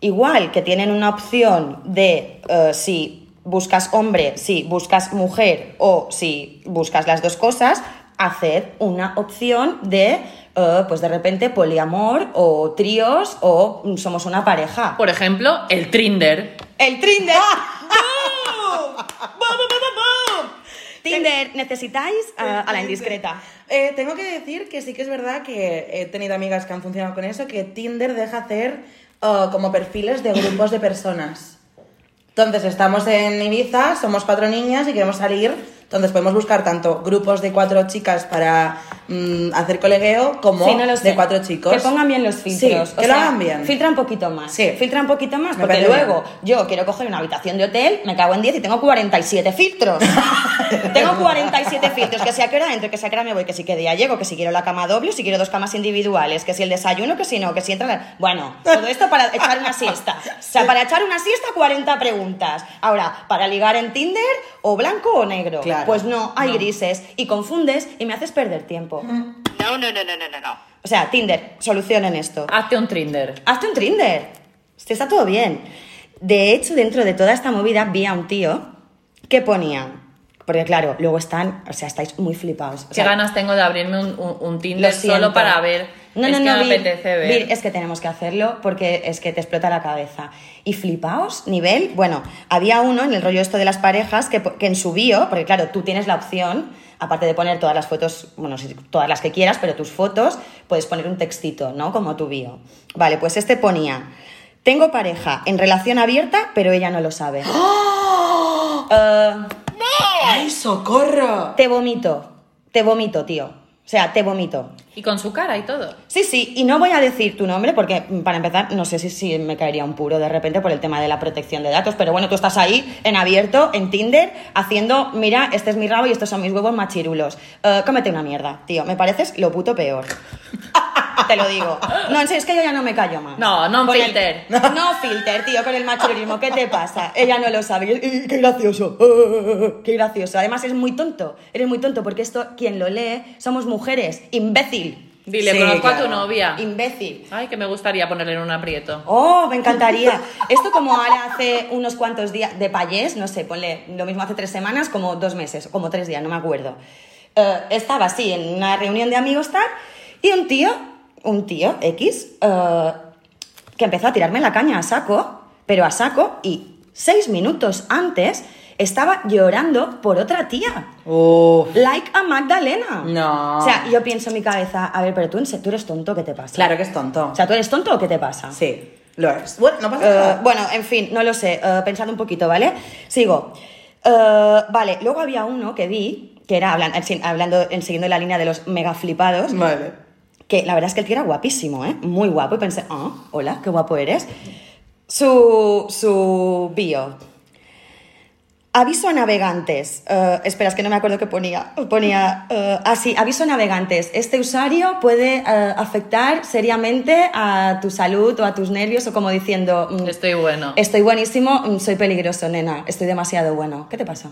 igual que tienen una opción de eh, si buscas hombre, si buscas mujer o si buscas las dos cosas, hacer una opción de, eh, pues de repente, poliamor o tríos o mm, somos una pareja. Por ejemplo, el Trinder. El Tinder. ¡Boom! ¡Boom, boom, boom, boom, boom! Tinder, necesitáis a, a la indiscreta. Eh, tengo que decir que sí que es verdad que he tenido amigas que han funcionado con eso, que Tinder deja hacer uh, como perfiles de grupos de personas. Entonces estamos en Ibiza, somos cuatro niñas y queremos salir. Entonces podemos buscar tanto grupos de cuatro chicas para mm, hacer colegueo como Sí, no lo sé. de cuatro chicos. Que pongan bien los filtros. Sí, que lo hagan bien. Filtra un poquito más. Sí. Filtra un poquito más, Me porque luego yo quiero coger una habitación de hotel, me cago en 10 y tengo 47 filtros. tengo 47 filtros, que si a qué hora entro, que si a qué hora me voy, que si qué día llego, que si quiero la cama doble, si quiero dos camas individuales, que si el desayuno, que si no, que si entra la... Bueno, todo esto para echar una siesta. O sea, para echar una siesta, 40 preguntas. Ahora, para ligar en Tinder, o blanco o negro. Claro. Pues no, hay No. grises. Y confundes y me haces perder tiempo. No, no, no, no, no, no, no. O sea, Tinder, solucionen esto. Hazte un Trinder. Hazte un Tinder. Este está todo bien. De hecho, dentro de toda esta movida vi a un tío que ponía. Porque claro, luego están, o sea, estáis muy flipados. O Qué ganas tengo de abrirme un, un- Tinder solo para ver. No, es no, que no, me Vir, apetece ver. Vir, es que tenemos que hacerlo porque es que te explota la cabeza. Y flipaos, nivel, bueno, había uno en el rollo esto de las parejas que, que en su bio, porque claro, tú tienes la opción, aparte de poner todas las fotos, bueno, todas las que quieras, pero tus fotos, puedes poner un textito, ¿no? Como tu bio. Vale, pues este ponía, tengo pareja en relación abierta, pero ella no lo sabe. Eh, ¡Ay, socorro! te vomito, te vomito, tío. O sea, te vomito. Y con su cara y todo. Sí, sí, y no voy a decir tu nombre porque, para empezar, no sé si, si me caería un puro de repente por el tema de la protección de datos, pero bueno, tú estás ahí en abierto, en Tinder, haciendo, mira, este es mi rabo y estos son mis huevos machirulos. Eh, cómete una mierda, tío, me pareces lo puto peor. Te lo digo. No, en serio, es que yo ya no me callo más. No, no Con el- filter. no filter, tío, con el machirulismo. ¿Qué te pasa? Ella no lo sabe. Qué gracioso. eh, Qué gracioso. Además, es muy tonto. Eres muy tonto porque esto, quien lo lee, somos mujeres. Imbécil. Dile, Sí, conozco a tu claro. novia. Imbécil. Ay, que me gustaría ponerle en un aprieto. Oh, me encantaría. Esto como ahora hace unos cuantos días de payés, no sé, ponle lo mismo hace tres semanas, como dos meses, como tres días, no me acuerdo. Eh, estaba así en una reunión de amigos tal, y un tío, un tío X, eh, que empezó a tirarme la caña a saco, pero a saco, y seis minutos antes estaba llorando por otra tía. Uf. Like a Magdalena. No. O sea, yo pienso en mi cabeza, a ver, pero tú, tú eres tonto, ¿qué te pasa? Claro que es tonto. O sea, ¿tú eres tonto o qué te pasa? sí, lo es. Bueno, no pasa Eh, nada. bueno, en fin, no lo sé, eh, pensad un poquito, ¿vale? Sigo. Vale, luego había uno que vi, que era hablan- en- hablando, en, siguiendo la línea de los mega flipados, Vale. Que la verdad es que el tío era guapísimo, ¿eh? Muy guapo, y pensé, ah, hola, qué guapo eres. Su, su bio. Aviso a navegantes. Eh, espera, es que no me acuerdo qué ponía. Ponía. eh, ah, sí, aviso a navegantes. Este usuario puede eh, afectar seriamente a tu salud o a tus nervios, o como diciendo. mm, Estoy bueno. Estoy buenísimo, mm, soy peligroso, nena. Estoy demasiado bueno. ¿Qué te pasa?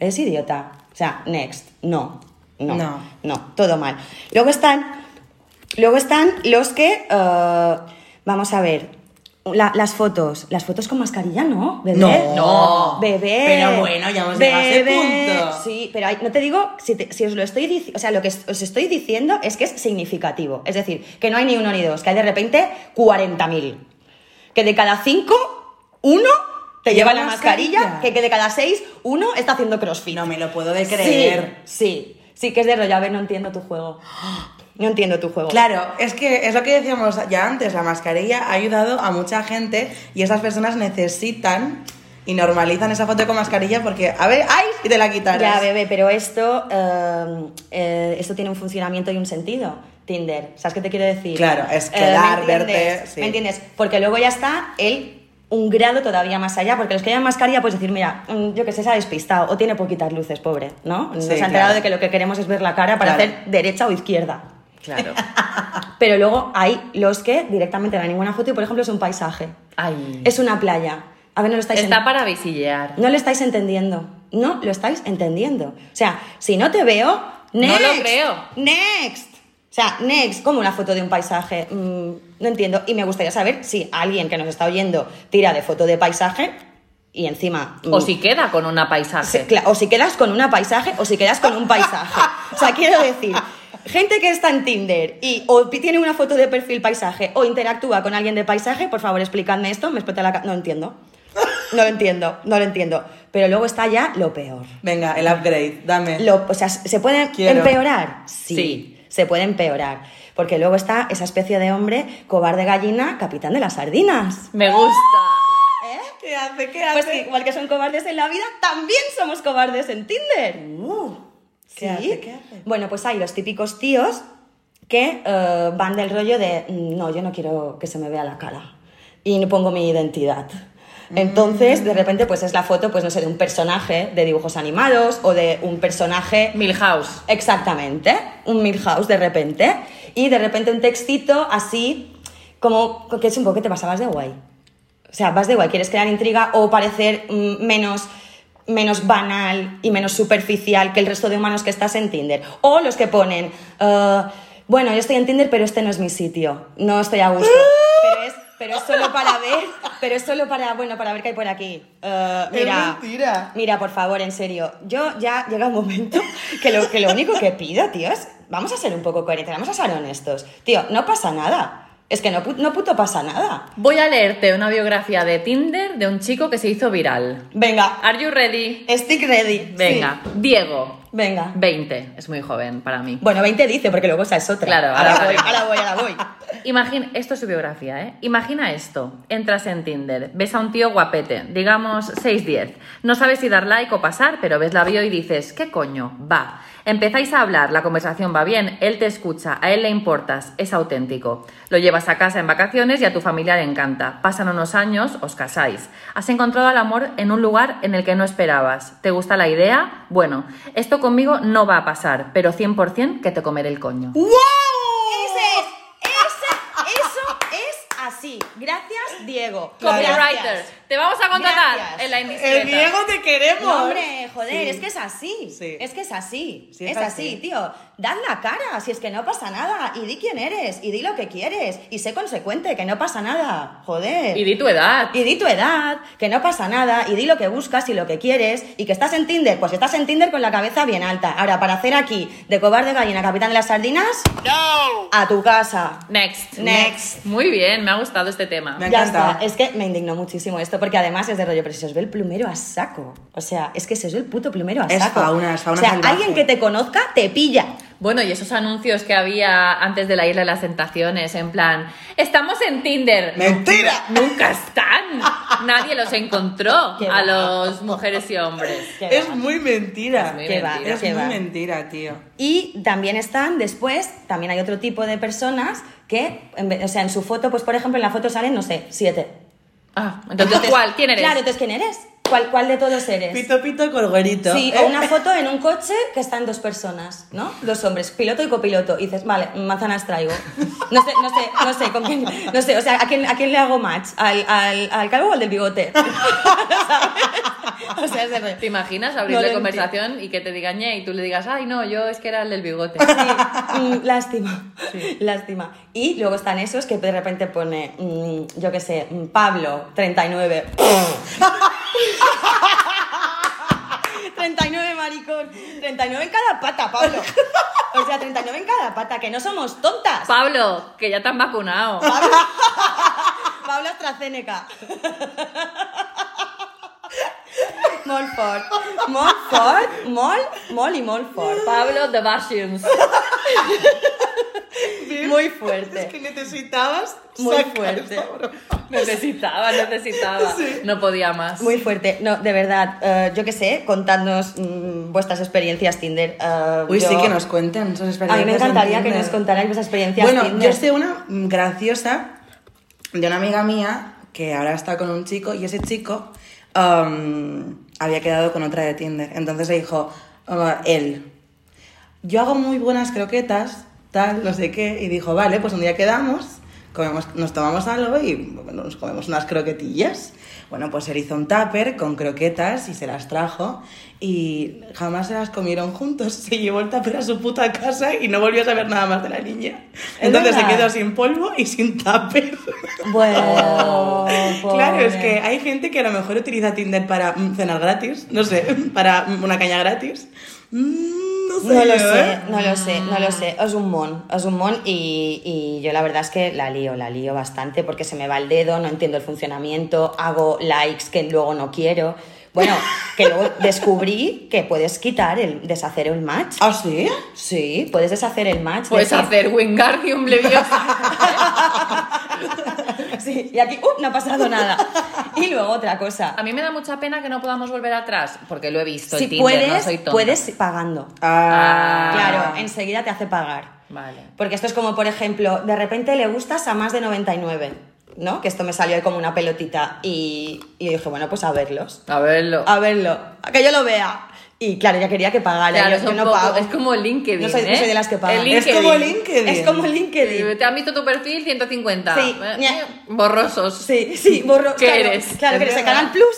¿Eres idiota? O sea, next. No. No. No. No, todo mal. Luego están. Luego están los que. eh, Vamos a ver. la- las fotos. Las fotos con mascarilla, ¿no? Bebé. No. No. Bebé. Pero bueno, ya hemos llegado a ese punto. Sí, pero hay- no te digo, si, te- si os lo estoy diciendo, o sea, lo que os estoy diciendo es que es significativo. Es decir, que no hay ni uno ni dos, que hay de repente 40.000. Que de cada cinco, uno te Lleva lleva la mascarilla, mascarilla. que, que de cada seis, uno está haciendo crossfit. No me lo puedo de creer. Sí, sí, sí que es de rollo. A ver, no entiendo tu juego. No entiendo tu juego. Claro, es que es lo que decíamos ya antes, la mascarilla ha ayudado a mucha gente y esas personas necesitan y normalizan esa foto con mascarilla porque, a ver, ¡ay! Y te la quitaras. Ya, bebé, pero esto, eh, eh, esto tiene un funcionamiento y un sentido. Tinder, ¿sabes qué te quiero decir? Claro, es Eh, quedar, ¿me entiendes? verte, sí. ¿Me entiendes? Porque luego ya está el un grado todavía más allá, porque los que llevan mascarilla puedes decir, mira, mm, yo que sé, se ha despistado o tiene poquitas luces, pobre, ¿no? Nos Sí, ha enterado claro. de que lo que queremos es ver la cara para Claro. hacer derecha o izquierda. Claro. Pero luego hay los que directamente no hay ninguna foto y, por ejemplo, es un paisaje. Ay. Es una playa. A ver, no lo estáis Está para visillear. no lo estáis entendiendo. No lo estáis entendiendo. O sea, si no te veo, next. lo creo. Next. O sea, next, como una foto de un paisaje. Mm, no entiendo. Y me gustaría saber si alguien que nos está oyendo tira de foto de paisaje y encima. mm, O si queda con una paisaje. o si quedas con una paisaje o si quedas con un paisaje. O sea, quiero decir, gente que está en Tinder y o tiene una foto de perfil paisaje o interactúa con alguien de paisaje, por favor, explicadme esto, me explota la No entiendo. No lo entiendo, no lo entiendo. Pero luego está ya lo peor. Venga, el upgrade, dame. Lo- o sea, ¿se puede Quiero. empeorar? Sí, Sí. se puede empeorar. Porque luego está esa especie de hombre, cobarde gallina, capitán de las sardinas. Me gusta. ¿Qué hace? ¿Qué hace? Pues igual que son cobardes en la vida, también somos cobardes en Tinder. Uh, ¿Qué Sí. hace? ¿Qué hace? Bueno, pues hay los típicos tíos que eh, van del rollo de, "Mm, no, yo no quiero que se me vea la cara y no pongo mi identidad. Entonces, de repente, pues es la foto, pues no sé, de un personaje de dibujos animados o de un personaje Milhouse. Exactamente, un Milhouse de repente. Y de repente un textito así, como que es un poco que te pasabas de guay. O sea, vas de guay, quieres crear intriga o parecer mm, menos, menos banal y menos superficial que el resto de humanos que estás en Tinder. O los que ponen, eh, bueno, yo estoy en Tinder, pero este no es mi sitio, no estoy a gusto. Pero es, pero es solo para ver, pero es solo para, bueno, para ver qué hay por aquí. Es mira, mentira. Mira, por favor, en serio, yo ya llega un momento que lo, que lo único que pido, tío, es vamos a ser un poco coherentes, vamos a ser honestos. Tío, no pasa nada. Es que no, no puto pasa nada. Voy a leerte una biografía de Tinder de un chico que se hizo viral. Venga, Are you ready? stick ready. Venga. Sí. Diego. Venga. 20. Es muy joven para mí. Bueno, 20 dice, porque luego esa es otra. Claro, ahora, ahora voy, ahora voy, ahora voy. Imagina, esto es su biografía, ¿eh? Imagina esto. Entras en Tinder, ves a un tío guapete, digamos 6'10. No sabes si dar like o pasar, pero ves la bio y dices, ¿qué coño? Va. Empezáis a hablar, la conversación va bien, él te escucha, a él le importas, es auténtico. Lo llevas a casa en vacaciones y a tu familia le encanta. Pasan unos años, os casáis. Has encontrado el amor en un lugar en el que no esperabas. ¿Te gusta la idea? Bueno, esto conmigo no va a pasar, pero 100% que te comeré el coño. ¡Wow! Ese es, ese, eso es así. Gracias, Diego. Copywriter, Gracias. te vamos a contratar Gracias. en la indiscreta. El Diego te queremos. No, hombre, joder, Sí. es que es así. Sí. Es que es así. Sí, es es así. así. tío. Dad la cara, si es que no pasa nada. Y di quién eres, y di lo que quieres. Y sé consecuente, que no pasa nada. Joder. Y di tu edad. Y di tu edad, que no pasa nada, y di lo que buscas y lo que quieres, y que estás en Tinder, pues estás en Tinder con la cabeza bien alta. Ahora, para hacer aquí de cobarde gallina capitán de las sardinas, No! a tu casa. Next. Next. Muy bien, me ha gustado este tema. Me ha Es que me indignó muchísimo esto, porque además es de rollo, pero si os ve el plumero a saco. O sea, es que se os ve el puto plumero a Es saco. fauna, es fauna O sea, salvaje. alguien que te conozca te pilla. Bueno, y esos anuncios que había antes de la Isla de las Tentaciones, en plan, estamos en Tinder. ¡Mentira! Nunca están. Nadie los encontró Qué a va. los mujeres y hombres. Es va. muy mentira. Es muy Qué va, mentira. Es qué muy va. mentira, tío. Y también están después, también hay otro tipo de personas que, en vez- o sea, en su foto, pues por ejemplo, en la foto salen, no sé, siete. Ah, entonces, ¿cuál? ¿Quién eres? Claro, entonces, ¿quién eres? ¿Cuál, cuál de todos eres? Pito, pito, colguerito. Sí, o una foto en un coche que están dos personas, ¿no? Dos hombres, piloto y copiloto. Y dices, vale, manzanas traigo. No sé, no sé, no sé, con quién, no sé, o sea, ¿a quién, a quién le hago match? ¿Al, al, al calvo o al del bigote? ¿Sabes? O sea, ese rollo. ¿Te imaginas No abrirle lo conversación y que te diga ñe y tú le digas, ay, no, yo es que era el del bigote? Mm, lástima, lástima. Y luego están esos que de repente pone, mm, yo qué sé, mm, Pablo, 39. 39, maricón. 39 en cada pata, Pablo. O sea, 39 en cada pata, que no somos tontas. Pablo, que ya te han vacunado. Pablo AstraZeneca. Molfort. Molfort, Mol, Mol y Molfort. Pablo The Vacuums. Muy fuerte. Es que necesitabas Muy sacar fuerte. Necesitaba, necesitaba. No podía más. Muy fuerte. No, de verdad, eh, yo qué sé, contadnos mm, vuestras experiencias Tinder. eh, Uy, yo- sí que nos cuenten sus A experiencias. mí me en encantaría que nos contarais vuestras experiencias Bueno, Tinder. yo sé una graciosa de una amiga mía que ahora está con un chico y ese chico um, había quedado con otra de Tinder. Entonces le dijo, "Ah, él, yo hago muy buenas croquetas, tal, no sé qué, y dijo, vale, pues un día quedamos, comemos, nos tomamos algo y nos comemos unas croquetillas. Bueno, pues él hizo un tupper con croquetas y se las trajo y jamás se las comieron juntos. Se llevó el tupper a su puta casa y no volvió a saber nada más de la niña. Entonces se quedó sin polvo y sin tupper. Bueno, Claro, es que hay gente que a lo mejor utiliza Tinder para mm, cenar gratis, no sé, para mm, una caña gratis. Mm, no sé. No lo sé, ¿eh? no lo sé, no lo sé. Es un mon, es un mon y, y yo la verdad es que la lío, la lío bastante porque se me va el dedo, no entiendo el funcionamiento, hago likes que luego no quiero. Bueno, que luego descubrí que puedes quitar el, deshacer el match. ¿Ah, sí? Sí, puedes deshacer el match. Puedes decir- hacer Wingardium Leviosa. Sí, y aquí, ¡uh! no ha pasado nada. Y luego otra cosa. A mí me da mucha pena que no podamos volver atrás, porque lo he visto. Si en Tinder, puedes, no soy tonta. puedes pagando. Ah, Claro, enseguida te hace pagar. Vale. Porque esto es como, por ejemplo, de repente le gustas a más de 99, ¿no? Que esto me salió ahí como una pelotita y, y yo dije, bueno, pues a verlos. A verlo. A verlo, a que yo lo vea. Y claro, ya quería que pagara. Claro, yo, es yo un no poco- pago. es como LinkedIn, No soy, no ¿eh? soy de las que pagan. Es como LinkedIn. Es como LinkedIn. Te han visto tu perfil 150. Sí. Eh, eh, Borrosos. Sí, sí, borro. ¿Qué claro, eres? Claro, que Es eres el. Canal Plus.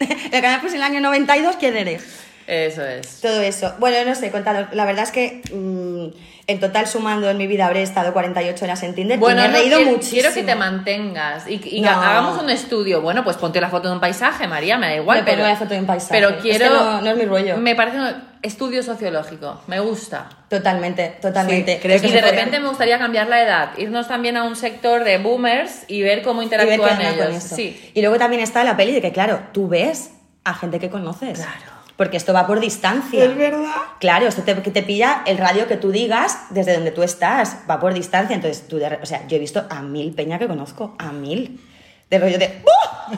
el Canal Plus en el año 92, ¿quién eres? Eso es. Todo eso. Bueno, no sé, contaros. La verdad es que mm, en total sumando en mi vida habré estado 48 horas en Tinder Bueno, y me he no, reído quiero, muchísimo. quiero que te mantengas y, y No. hagamos un estudio. Bueno, pues ponte la foto de un paisaje, María, me da igual. Me pongo pero, la foto de un paisaje. Pero Es que quiero. no- no es mi rollo. Me parece un estudio sociológico. Me gusta. Totalmente, totalmente. Sí, creo Es que y de podría- repente me gustaría cambiar la edad, irnos también a un sector de boomers y ver cómo ver interactúan con ellos. esto. Sí. Y luego también está la peli de que, claro, tú ves a gente que conoces. Claro. Porque esto va por distancia. Es verdad. Claro, esto te, que te pilla el radio que tú digas desde donde tú estás, va por distancia. Entonces, tú, de o sea, yo he visto a mil peña que conozco, a mil. De rollo de. ¡Oh!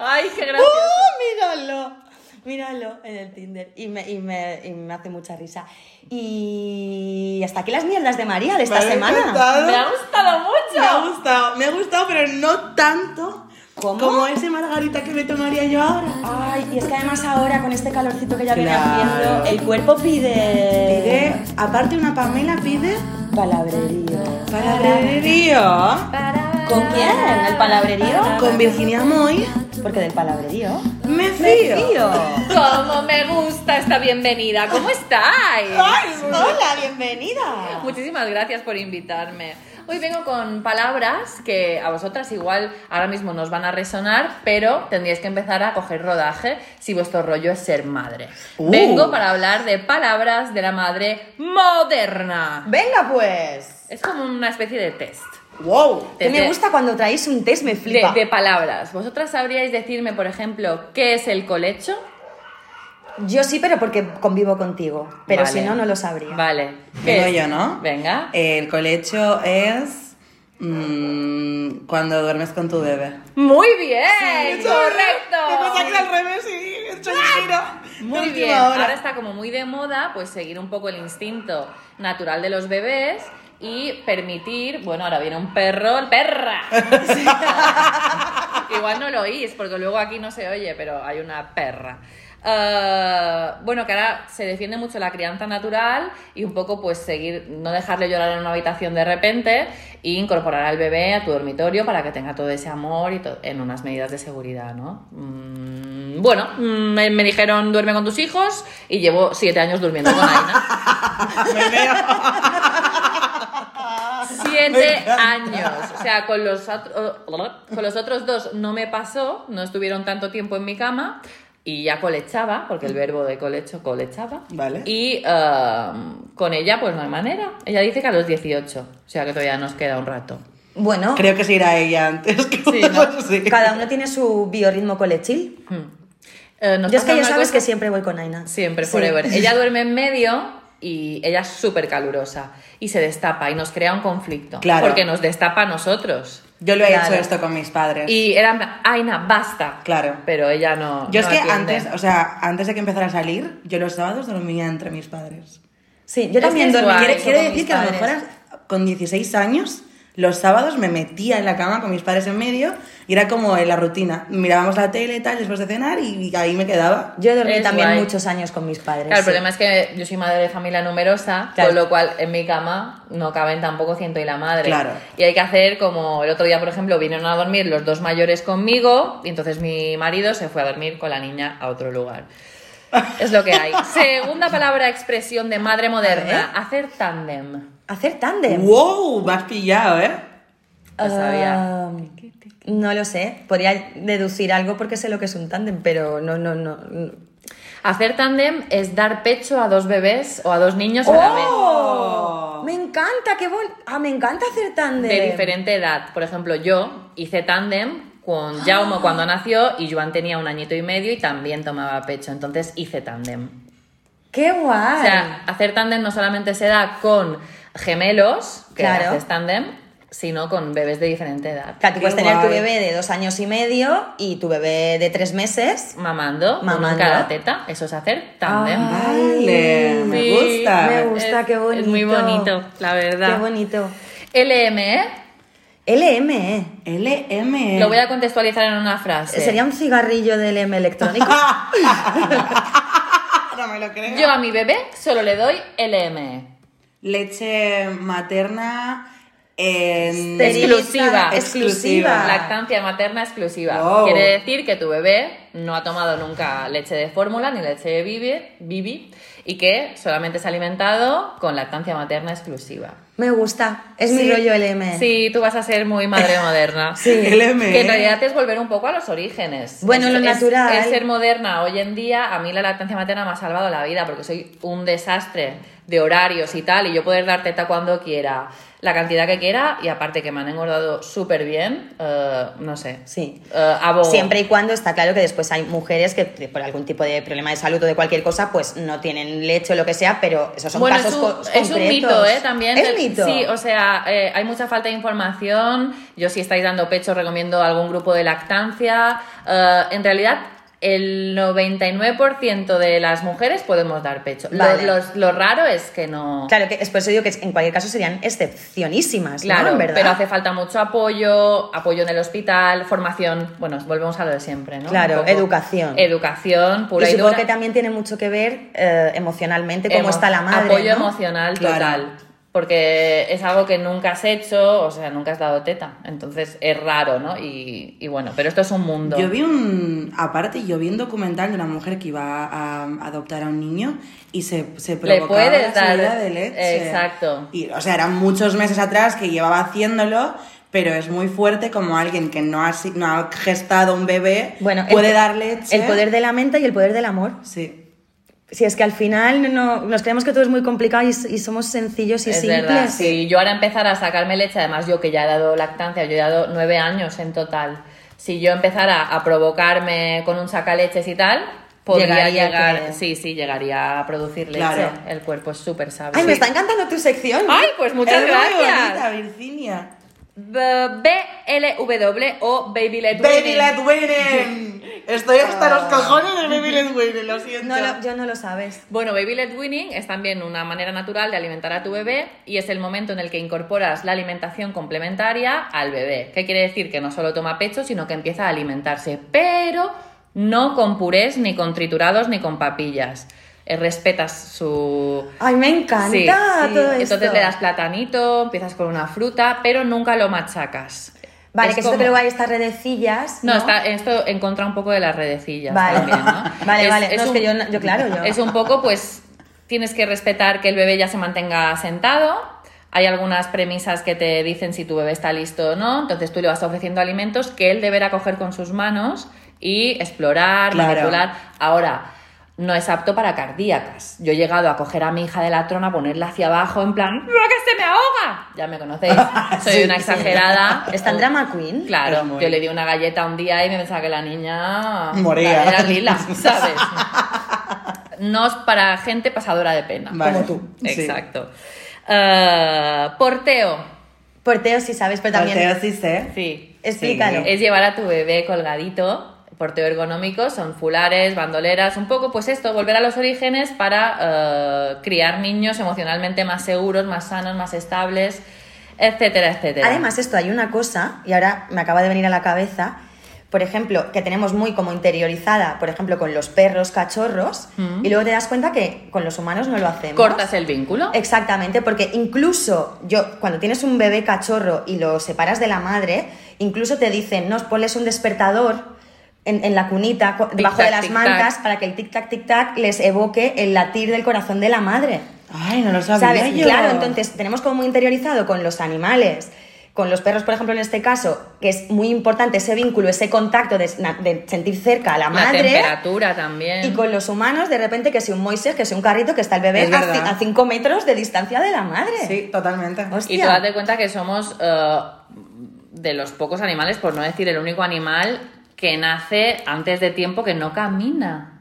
Ay, qué gracioso. ¡Oh! Míralo, míralo en el Tinder. Y me, y me, y me hace mucha risa. Y hasta aquí las mierdas de María de esta Me semana. encantado. Me ha gustado mucho. Me ha gustado, me ha gustado, pero no tanto ¿Cómo? como ese margarita que me tomaría yo ahora. Ay, y es que además ahora con este calorcito que ya viene Claro. haciendo, el cuerpo pide. Pide, aparte una Pamela pide Palabrerío. palabrerío ¿Con quién? ¿El palabrerío? con Virginia Moy. Porque del palabrerío. Me Me fío. fío. Cómo me gusta esta bienvenida. ¿Cómo estáis? ¡Ay, hola, bienvenida! Muchísimas gracias por invitarme. Hoy vengo con palabras que a vosotras igual ahora mismo nos van a resonar, pero tendríais que empezar a coger rodaje si vuestro rollo es ser madre. Uh. Vengo para hablar de palabras de la madre moderna. Venga, pues. Es como una especie de test. Wow. Que me De- gusta cuando traéis un test, me flipa. de palabras. ¿Vosotras sabríais decirme, por ejemplo, qué es el colecho? Yo sí, pero porque convivo contigo. Pero Vale. si no, no lo sabría. Vale. ¿Qué Vengo es? yo, ¿no? Venga. El colecho es mm, cuando duermes con tu bebé. Muy bien, Me pasa correcto. que al revés y he hecho el giro. Muy bien, hora. ahora está como muy de moda, pues seguir un poco el instinto natural de los bebés y permitir, bueno, ahora viene un perro, perra. Igual no lo oís, porque luego aquí no se oye, pero hay una perra. Ah, bueno, que ahora se defiende mucho la crianza natural y un poco pues seguir, no dejarle llorar en una habitación de repente e incorporar al bebé a tu dormitorio para que tenga todo ese amor y en unas medidas de seguridad, ¿no? Mm, bueno, mm, me, me dijeron duerme con tus hijos y llevo siete años durmiendo con Aina. Siete años. O sea, con los, otro- con los otros dos no me pasó, no estuvieron tanto tiempo en mi cama y ya colechaba, porque el verbo de colecho colechaba. Vale. Y eh, con ella, pues no hay manera. Ella dice que a los 18, o sea que todavía nos queda un rato. Bueno, Creo que se irá ella antes que Sí, ¿no? sí. cada uno tiene su biorritmo colechil. Hmm. Eh, Yo es que ya sabes cosa- que siempre voy con Aina. Siempre, Sí. forever. Ella duerme en medio y ella es súper calurosa y se destapa y nos crea un conflicto. Claro. Porque nos destapa a nosotros. Yo lo he Claro. hecho esto con mis padres. Y era, en plan, Aina, basta. Claro. Pero ella no. Yo es que atiende. antes, o sea, antes de que empezara a salir, yo los sábados dormía entre mis padres. Sí, yo también que es dormí guay. Quiere, mucho quiere con decir que a lo mejor con 16 años, los sábados me metía en la cama con mis padres en medio y era como en la rutina. Mirábamos la tele y tal después de cenar y, ahí me quedaba. Yo dormí Es también guay. muchos años con mis padres. Claro, el problema es que yo soy madre de familia numerosa, Claro. con lo cual en mi cama no caben tampoco ciento y la madre. Claro. Y hay que hacer como el otro día, por ejemplo, vinieron a dormir los dos mayores conmigo y entonces mi marido se fue a dormir con la niña a otro lugar. Es lo que hay. Segunda palabra, expresión de madre moderna, hacer tándem. Hacer tándem. ¡Wow! Me has pillado, ¿eh? Lo sabía. Ah, no lo sé. Podría deducir algo porque sé lo que es un tándem, pero no, no, no. Hacer tándem es dar pecho a dos bebés o a dos niños a la vez. ¡Oh! Me encanta, qué bon... Ah, me encanta hacer tándem. de diferente edad. Por ejemplo, yo hice tándem con Jaume cuando nació y Joan tenía un añito y medio y también tomaba pecho. Entonces hice tándem. ¡Qué guay! O sea, hacer tándem no solamente se da con gemelos, que Claro. haces tándem, sino con bebés de diferente edad. Claro, tú Qué puedes tener tu bebé de dos años y medio y tu bebé de tres meses. Mamando, Mamando. cada teta, eso es hacer tándem. Ah. Vale, me gusta. Me gusta, Es- qué bonito. es muy bonito, la verdad. Qué bonito. LM, ¿eh? LM, ¿eh? LM. Lo voy a contextualizar en una frase. ¿Sería un cigarrillo de LM electrónico? no me lo creo. Yo a mi bebé solo le doy LM. Leche materna en... Exclusiva. Exclusiva. Lactancia materna exclusiva. Wow. Quiere decir que tu bebé no ha tomado nunca leche de fórmula ni leche de bibi, bibi y que solamente se ha alimentado con lactancia materna exclusiva. Me gusta. Es mi Sí. rollo LM. Sí, tú vas a ser muy madre moderna. Sí. LM. Que en realidad es volver un poco a los orígenes. Bueno, Es- lo es- natural. Es, ser moderna. Hoy en día, a mí la lactancia materna me ha salvado la vida porque soy un desastre de horarios y tal, y yo poder dar teta cuando quiera, la cantidad que quiera, y aparte que me han engordado súper bien, eh, no sé. Sí. Eh, abogo. Siempre y cuando está claro que después hay mujeres que por algún tipo de problema de salud o de cualquier cosa, pues no tienen leche o lo que sea, pero esos son bueno, casos es un, co- es un concretos. mito, ¿eh? También. Es mito. Sí, o sea, eh, hay mucha falta de información. Yo, si estáis dando pecho, recomiendo algún grupo de lactancia. Eh, en realidad, el 99% de las mujeres podemos dar pecho. Lo- Vale. los- lo raro es que no. Claro, que es por eso digo que en cualquier caso serían excepcionísimas, ¿no? Claro, En verdad. pero hace falta mucho apoyo, apoyo en el hospital, formación, bueno, volvemos a lo de siempre, ¿no? Claro, educación. Educación, pura y y, supongo dura. que también tiene mucho que ver eh, emocionalmente cómo Emo- está la madre. Apoyo ¿no? emocional Claro. Porque es algo que nunca has hecho, o sea, nunca has dado teta. Entonces es raro, ¿no? Y, y bueno, pero esto es un mundo. Yo vi un. Aparte, yo vi un documental de una mujer que iba a, adoptar a un niño y se, se provocaba puedes la dar- subida de leche. Exacto. Y, o sea, eran muchos meses atrás que llevaba haciéndolo, pero es muy fuerte como alguien que no ha, no ha gestado un bebé Bueno, el- puede dar leche. El poder de la mente y el poder del amor. Sí. Si es que al final no, nos creemos que todo es muy complicado y, y somos sencillos y es simples. verdad. Si yo ahora empezara a sacarme leche, además yo que ya he dado lactancia, yo he dado nueve años en total. Si yo empezara a provocarme con un sacaleches y tal, podría Llegaría llegar, que- sí, sí, llegaría a producir leche. Claro. El cuerpo es súper sabio. Ay, me está encantando tu sección. Ay, pues muchas es muy gracias. bonita, Virginia. BLW o Baby Led Baby. Let. Estoy hasta los cojones de Baby Let Winning, lo siento. No lo- yo no lo sabes. Bueno, Baby Led Winning es también una manera natural de alimentar a tu bebé y es el momento en el que incorporas la alimentación complementaria al bebé. ¿Qué quiere decir? Que no solo toma pecho, sino que empieza a alimentarse, pero no con purés, ni con triturados, ni con papillas. Eh, respetas su... Ay, me encanta Sí, todo esto. Entonces le das platanito, empiezas con una fruta, pero nunca lo machacas. Vale, Es que esto como- que luego hay estas redecillas. No, está, esto en contra un poco de las redecillas Vale, también, ¿no? vale, vale. Es no, es un- que yo claro, yo. Es un poco, pues, tienes que respetar que el bebé ya se mantenga sentado. Hay algunas premisas que te dicen si tu bebé está listo o no. Entonces tú le vas ofreciendo alimentos que él deberá coger con sus manos y explorar, Claro. manipular. Ahora, no es apto para cardíacas. Yo he llegado a coger a mi hija de la trona, ponerla hacia abajo, en plan, ¡No, que se me ahoga! Ya me conocéis. Soy Sí, una sí. exagerada. ¿Está en drama queen? Claro, muy- yo le di una galleta un día y me pensaba que la niña Moría. era lila, ¿sabes? No es para gente pasadora de pena. Vale. Como tú. Sí. Exacto. Eh, porteo. Porteo sí sabes, pero también. Porteo sí sé. Sí. Explícalo. Es llevar a tu bebé colgadito. Porteo ergonómico son fulares, bandoleras, un poco pues esto, volver a los orígenes para eh, criar niños emocionalmente más seguros, más sanos, más estables, etcétera, etcétera. Además, esto hay una cosa, y ahora me acaba de venir a la cabeza, por ejemplo, que tenemos muy como interiorizada, por ejemplo, con los perros cachorros, y luego te das cuenta que con los humanos no lo hacemos. cortas el vínculo. Exactamente, porque incluso yo, cuando tienes un bebé cachorro y lo separas de la madre, incluso te dicen, no, ponles un despertador en, en la cunita, cu- debajo de las mantas, para que el tic-tac, tic-tac les evoque el latir del corazón de la madre. Ay, no lo sabía ¿Sabes? yo. Claro, entonces tenemos como muy interiorizado con los animales, con los perros, por ejemplo, en este caso, que es muy importante ese vínculo, ese contacto de, de sentir cerca a la La madre. temperatura también. Y con los humanos, de repente, que sea un Moisés, que sea un carrito, que está el bebé Es a, a cinco metros de distancia de la madre. Sí, totalmente. Hostia. Y tú date cuenta que somos eh, de los pocos animales, por no decir el único animal, que nace antes de tiempo que no camina.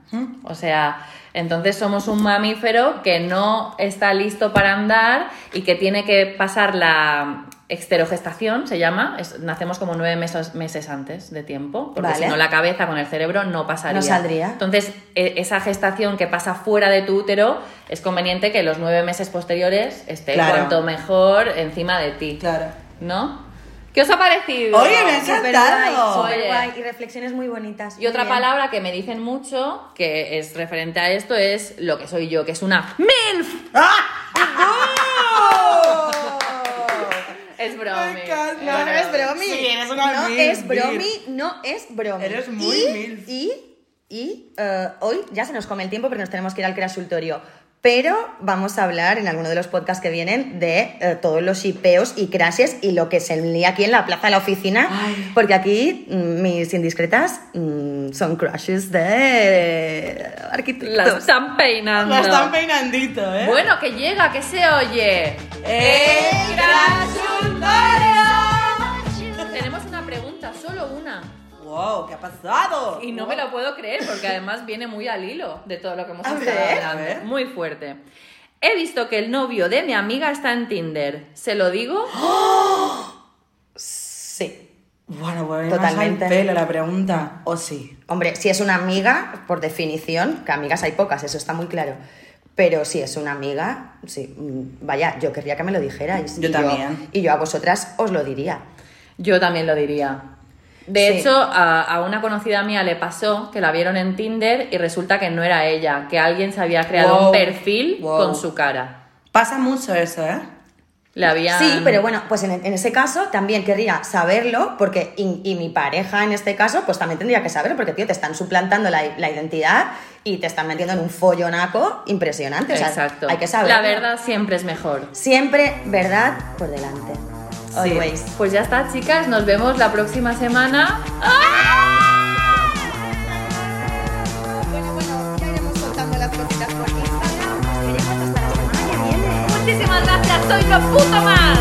O sea, entonces somos un mamífero que no está listo para andar y que tiene que pasar la exterogestación, se llama. Es- nacemos como nueve meses, meses antes de tiempo, porque Vale. si no la cabeza con el cerebro no pasaría. No saldría. Entonces, e- esa gestación que pasa fuera de tu útero, es conveniente que los nueve meses posteriores esté Claro. cuanto mejor encima de ti. Claro. ¿No? ¿Qué os ha parecido? Oye, me ha encantado. Oye. y reflexiones muy bonitas. Y otra bien. palabra que me dicen mucho, que es referente a esto, es lo que soy yo, que es una MILF. Es bromi. Me encanta. No, no es bromi. Sí, eres una No es bromi, milf. no es bromi. Eres muy y, milf. Y, y eh, hoy ya se nos come el tiempo porque nos tenemos que ir al consultorio. Pero vamos a hablar en alguno de los podcasts que vienen de eh, todos los shipeos y crashes y lo que se lía aquí en la plaza de la oficina. Ay. Porque aquí mm, mis indiscretas mm, son crashes de arquitectos. La están peinando. La están peinandito, ¿eh? Bueno, que llega, que se oye. ¡El Tenemos una pregunta, solo una. ¡Wow! ¿Qué ha pasado? Y no me lo puedo creer porque además viene muy al hilo de todo lo que hemos A estado ver, hablando. a ver. Muy fuerte. He visto que el novio de mi amiga está en Tinder. ¿Se lo digo? Sí. Bueno, pues Totalmente. Pelo la pregunta. ¿O sí? Hombre, si es una amiga, por definición, que amigas hay pocas, eso está muy claro. Pero si es una amiga, sí, mm, vaya, yo querría que me lo dijerais. Yo Y también. y yo a vosotras os lo diría. Yo también lo diría. De Sí. hecho, a, a una conocida mía le pasó que la vieron en Tinder y resulta que no era ella, que alguien se había creado Wow. un perfil Wow. con su cara. Pasa mucho eso, ¿eh? Le habían... Sí, pero bueno, pues en, en ese caso también querría saberlo, porque, y, y mi pareja en este caso, pues también tendría que saberlo, porque tío, te están suplantando la, la identidad y te están metiendo en un follonaco impresionante. O sea, Exacto. hay que saberlo. La verdad siempre es mejor. Siempre verdad por delante. Always. Pues ya está, chicas. Nos vemos la próxima semana. ¡Ah! Muchísimas gracias. Soy lo más.